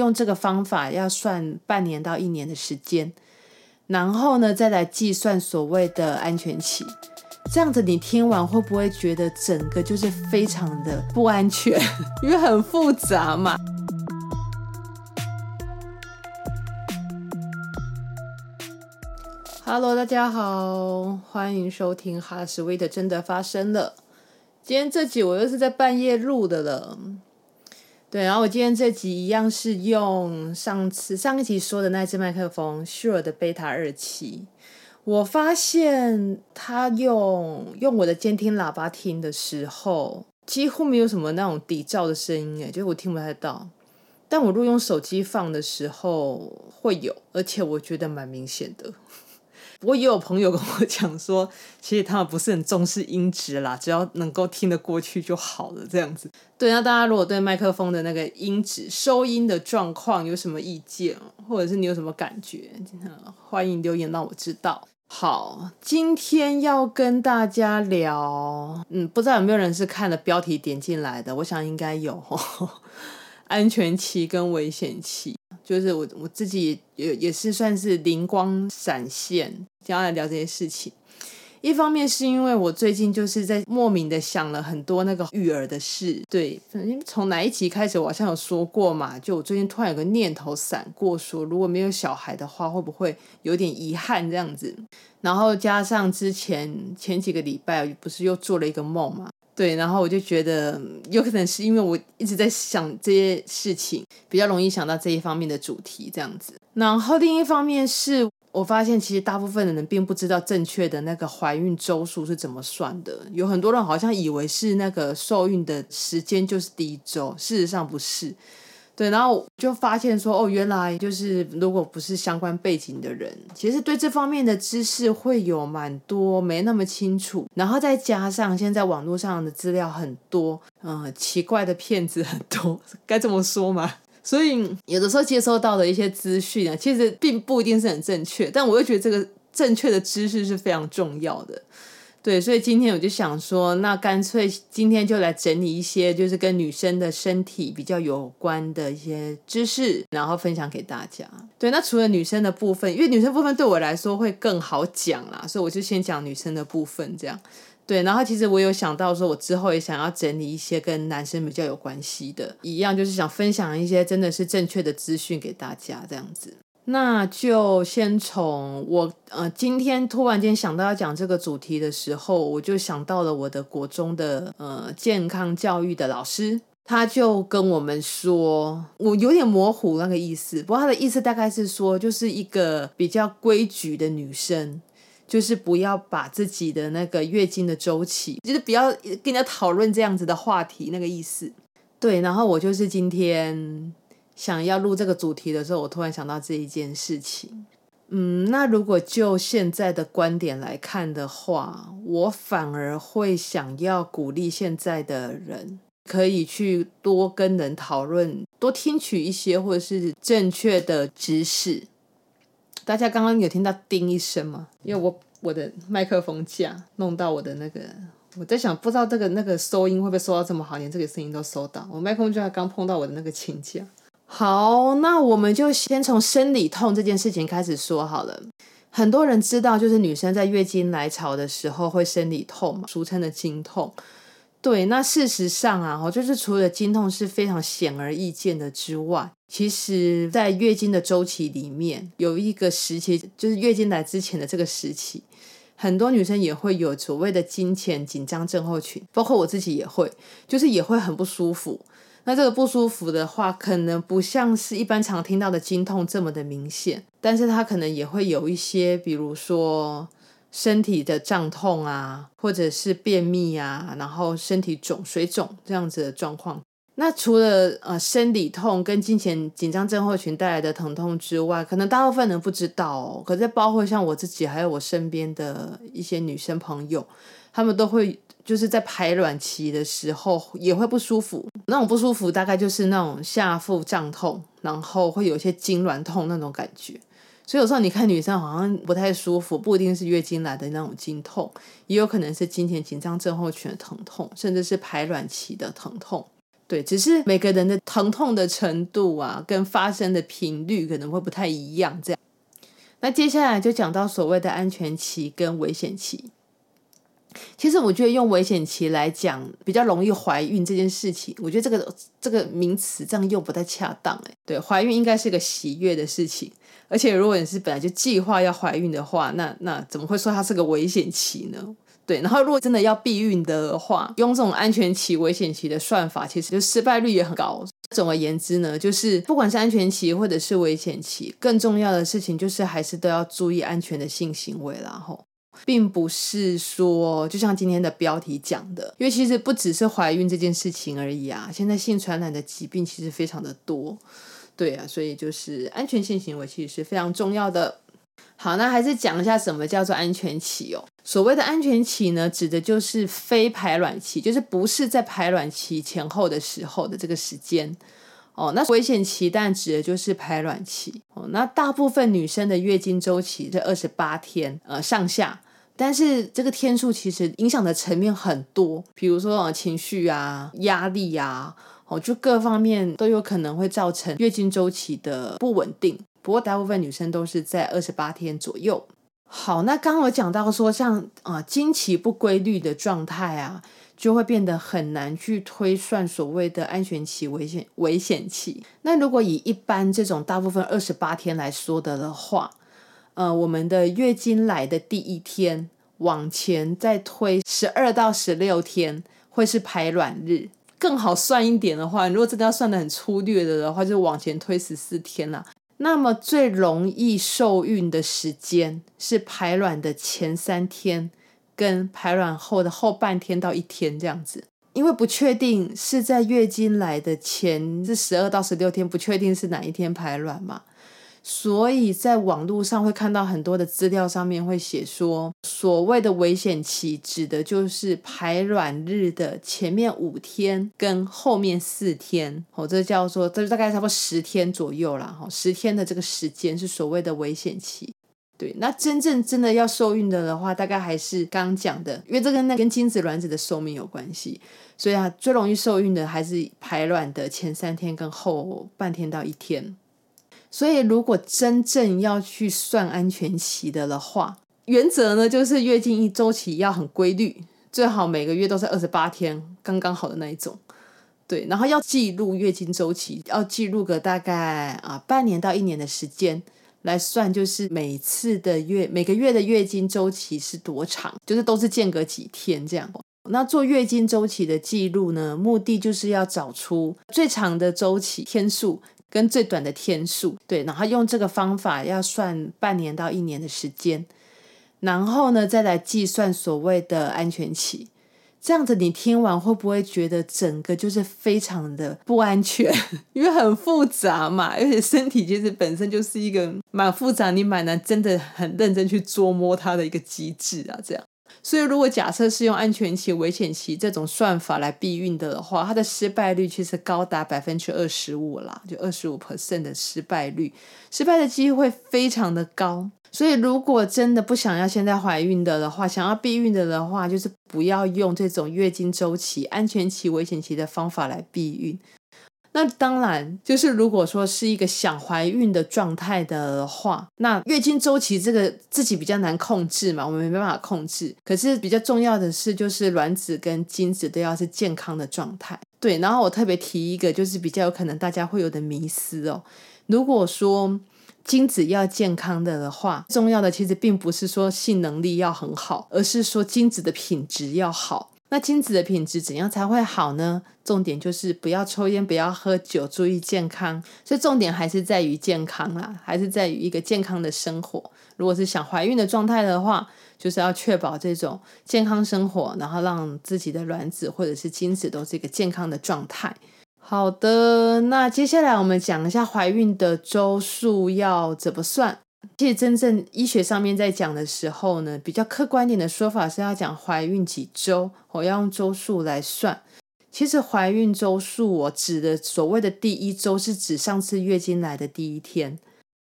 用这个方法要算半年到一年的时间，然后呢，再来计算所谓的安全期。这样子你听完会不会觉得整个就是非常的不安全？因为很复杂嘛。Hello，大家好，欢迎收听《哈斯威特真的发生了》。今天这集我又是在半夜录的了。对，然后我今天这集一样是用上次上一集说的那支麦克风 Sure 的 Beta 二七。我发现它用用我的监听喇叭听的时候，几乎没有什么那种底噪的声音，诶，就是我听不太到。但我如果用手机放的时候会有，而且我觉得蛮明显的。不过也有朋友跟我讲说，其实他们不是很重视音质啦，只要能够听得过去就好了，这样子。对，那大家如果对麦克风的那个音质、收音的状况有什么意见，或者是你有什么感觉，欢迎留言让我知道。好，今天要跟大家聊，嗯，不知道有没有人是看了标题点进来的，我想应该有，安全期跟危险期。就是我我自己也也是算是灵光闪现，想要来聊这些事情。一方面是因为我最近就是在莫名的想了很多那个育儿的事，对，从哪一集开始我好像有说过嘛，就我最近突然有个念头闪过，说如果没有小孩的话，会不会有点遗憾这样子？然后加上之前前几个礼拜不是又做了一个梦嘛。对，然后我就觉得有可能是因为我一直在想这些事情，比较容易想到这一方面的主题这样子。然后另一方面是我发现，其实大部分的人并不知道正确的那个怀孕周数是怎么算的。有很多人好像以为是那个受孕的时间就是第一周，事实上不是。对，然后就发现说，哦，原来就是如果不是相关背景的人，其实对这方面的知识会有蛮多没那么清楚。然后再加上现在网络上的资料很多，嗯，奇怪的骗子很多，该这么说吗？所以有的时候接收到的一些资讯啊，其实并不一定是很正确，但我又觉得这个正确的知识是非常重要的。对，所以今天我就想说，那干脆今天就来整理一些，就是跟女生的身体比较有关的一些知识，然后分享给大家。对，那除了女生的部分，因为女生部分对我来说会更好讲啦，所以我就先讲女生的部分，这样。对，然后其实我有想到说，我之后也想要整理一些跟男生比较有关系的，一样就是想分享一些真的是正确的资讯给大家，这样子。那就先从我呃，今天突然间想到要讲这个主题的时候，我就想到了我的国中的呃健康教育的老师，他就跟我们说，我有点模糊那个意思，不过他的意思大概是说，就是一个比较规矩的女生，就是不要把自己的那个月经的周期，就是不要跟人家讨论这样子的话题，那个意思。对，然后我就是今天。想要录这个主题的时候，我突然想到这一件事情。嗯，那如果就现在的观点来看的话，我反而会想要鼓励现在的人可以去多跟人讨论，多听取一些或者是正确的知识。大家刚刚有听到“叮”一声吗？因为我我的麦克风架弄到我的那个，我在想，不知道这个那个收音会不会收到这么好，连这个声音都收到。我麦克风架刚碰到我的那个琴架。好，那我们就先从生理痛这件事情开始说好了。很多人知道，就是女生在月经来潮的时候会生理痛嘛，俗称的经痛。对，那事实上啊，就是除了经痛是非常显而易见的之外，其实在月经的周期里面有一个时期，就是月经来之前的这个时期，很多女生也会有所谓的经前紧张症候群，包括我自己也会，就是也会很不舒服。那这个不舒服的话，可能不像是一般常听到的经痛这么的明显，但是它可能也会有一些，比如说身体的胀痛啊，或者是便秘啊，然后身体肿、水肿这样子的状况。那除了呃生理痛跟金钱紧张症候群带来的疼痛之外，可能大部分人不知道。可是包括像我自己，还有我身边的一些女生朋友，她们都会。就是在排卵期的时候也会不舒服，那种不舒服大概就是那种下腹胀痛，然后会有一些痉挛痛那种感觉。所以有时候你看女生好像不太舒服，不一定是月经来的那种经痛，也有可能是经前紧张症候群的疼痛，甚至是排卵期的疼痛。对，只是每个人的疼痛的程度啊，跟发生的频率可能会不太一样。这样，那接下来就讲到所谓的安全期跟危险期。其实我觉得用危险期来讲比较容易怀孕这件事情，我觉得这个这个名词这样用不太恰当。哎，对，怀孕应该是个喜悦的事情，而且如果你是本来就计划要怀孕的话，那那怎么会说它是个危险期呢？对，然后如果真的要避孕的话，用这种安全期、危险期的算法，其实就失败率也很高。总而言之呢，就是不管是安全期或者是危险期，更重要的事情就是还是都要注意安全的性行为啦。吼，并不是说就像今天的标题讲的，因为其实不只是怀孕这件事情而已啊。现在性传染的疾病其实非常的多，对啊，所以就是安全性行为其实是非常重要的。好，那还是讲一下什么叫做安全期哦。所谓的安全期呢，指的就是非排卵期，就是不是在排卵期前后的时候的这个时间哦。那危险期但指的就是排卵期哦。那大部分女生的月经周期在二十八天呃上下，但是这个天数其实影响的层面很多，比如说情绪啊、压力啊，哦，就各方面都有可能会造成月经周期的不稳定。不过大部分女生都是在二十八天左右。好，那刚刚我讲到说像，像啊经期不规律的状态啊，就会变得很难去推算所谓的安全期、危险危险期。那如果以一般这种大部分二十八天来说的的话，呃，我们的月经来的第一天往前再推十二到十六天，会是排卵日。更好算一点的话，如果真的要算的很粗略的的话，就往前推十四天了。那么最容易受孕的时间是排卵的前三天，跟排卵后的后半天到一天这样子，因为不确定是在月经来的前是十二到十六天，不确定是哪一天排卵嘛。所以在网络上会看到很多的资料，上面会写说，所谓的危险期指的就是排卵日的前面五天跟后面四天，哦，这叫做这大概差不多十天左右啦，哈，十天的这个时间是所谓的危险期。对，那真正真的要受孕的的话，大概还是刚刚讲的，因为这跟那跟精子卵子的寿命有关系，所以啊，最容易受孕的还是排卵的前三天跟后半天到一天。所以，如果真正要去算安全期的的话，原则呢就是月经一周期要很规律，最好每个月都是二十八天，刚刚好的那一种。对，然后要记录月经周期，要记录个大概啊半年到一年的时间来算，就是每次的月每个月的月经周期是多长，就是都是间隔几天这样。那做月经周期的记录呢，目的就是要找出最长的周期天数。跟最短的天数，对，然后用这个方法要算半年到一年的时间，然后呢，再来计算所谓的安全期。这样子你听完会不会觉得整个就是非常的不安全？因为很复杂嘛，而且身体其实本身就是一个蛮复杂，你蛮难真的很认真去捉摸它的一个机制啊，这样。所以，如果假设是用安全期、危险期这种算法来避孕的话，它的失败率其实高达百分之二十五啦，就二十五 percent 的失败率，失败的机会非常的高。所以，如果真的不想要现在怀孕的的话，想要避孕的的话，就是不要用这种月经周期、安全期、危险期的方法来避孕。那当然，就是如果说是一个想怀孕的状态的话，那月经周期这个自己比较难控制嘛，我们没办法控制。可是比较重要的是，就是卵子跟精子都要是健康的状态。对，然后我特别提一个，就是比较有可能大家会有的迷思哦。如果说精子要健康的的话，重要的其实并不是说性能力要很好，而是说精子的品质要好。那精子的品质怎样才会好呢？重点就是不要抽烟，不要喝酒，注意健康。所以重点还是在于健康啦，还是在于一个健康的生活。如果是想怀孕的状态的话，就是要确保这种健康生活，然后让自己的卵子或者是精子都是一个健康的状态。好的，那接下来我们讲一下怀孕的周数要怎么算。其实真正医学上面在讲的时候呢，比较客观点的说法是要讲怀孕几周，我要用周数来算。其实怀孕周数，我指的所谓的第一周是指上次月经来的第一天，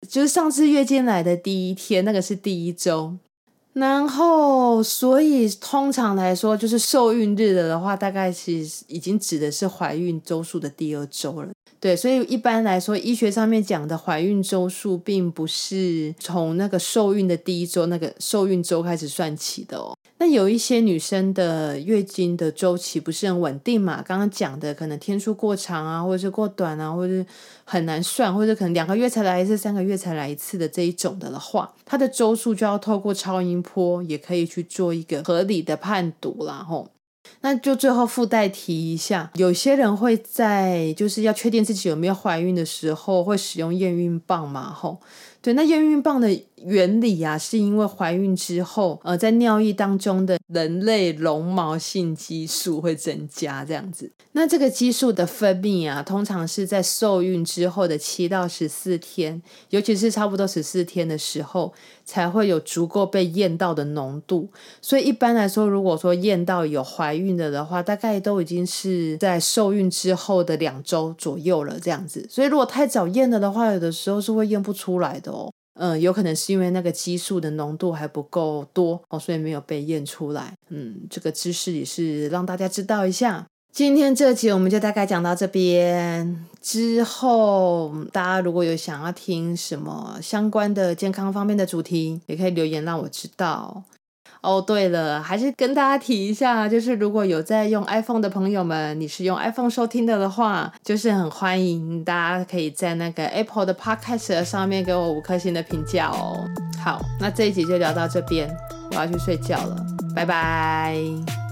就是上次月经来的第一天，那个是第一周。然后，所以通常来说，就是受孕日的话，大概是已经指的是怀孕周数的第二周了。对，所以一般来说，医学上面讲的怀孕周数，并不是从那个受孕的第一周那个受孕周开始算起的哦。那有一些女生的月经的周期不是很稳定嘛？刚刚讲的可能天数过长啊，或者是过短啊，或者是很难算，或者可能两个月才来一次，三个月才来一次的这一种的的话，它的周数就要透过超音波也可以去做一个合理的判读啦，吼。那就最后附带提一下，有些人会在就是要确定自己有没有怀孕的时候，会使用验孕棒嘛，吼。对，那验孕棒的原理啊，是因为怀孕之后，呃，在尿液当中的人类绒毛性激素会增加，这样子。那这个激素的分泌啊，通常是在受孕之后的七到十四天，尤其是差不多十四天的时候，才会有足够被验到的浓度。所以一般来说，如果说验到有怀孕的的话，大概都已经是在受孕之后的两周左右了，这样子。所以如果太早验了的话，有的时候是会验不出来的。哦，嗯，有可能是因为那个激素的浓度还不够多哦，所以没有被验出来。嗯，这个知识也是让大家知道一下。今天这集我们就大概讲到这边，之后大家如果有想要听什么相关的健康方面的主题，也可以留言让我知道。哦，对了，还是跟大家提一下，就是如果有在用 iPhone 的朋友们，你是用 iPhone 收听的的话，就是很欢迎大家可以在那个 Apple 的 Podcast 上面给我五颗星的评价哦。好，那这一集就聊到这边，我要去睡觉了，拜拜。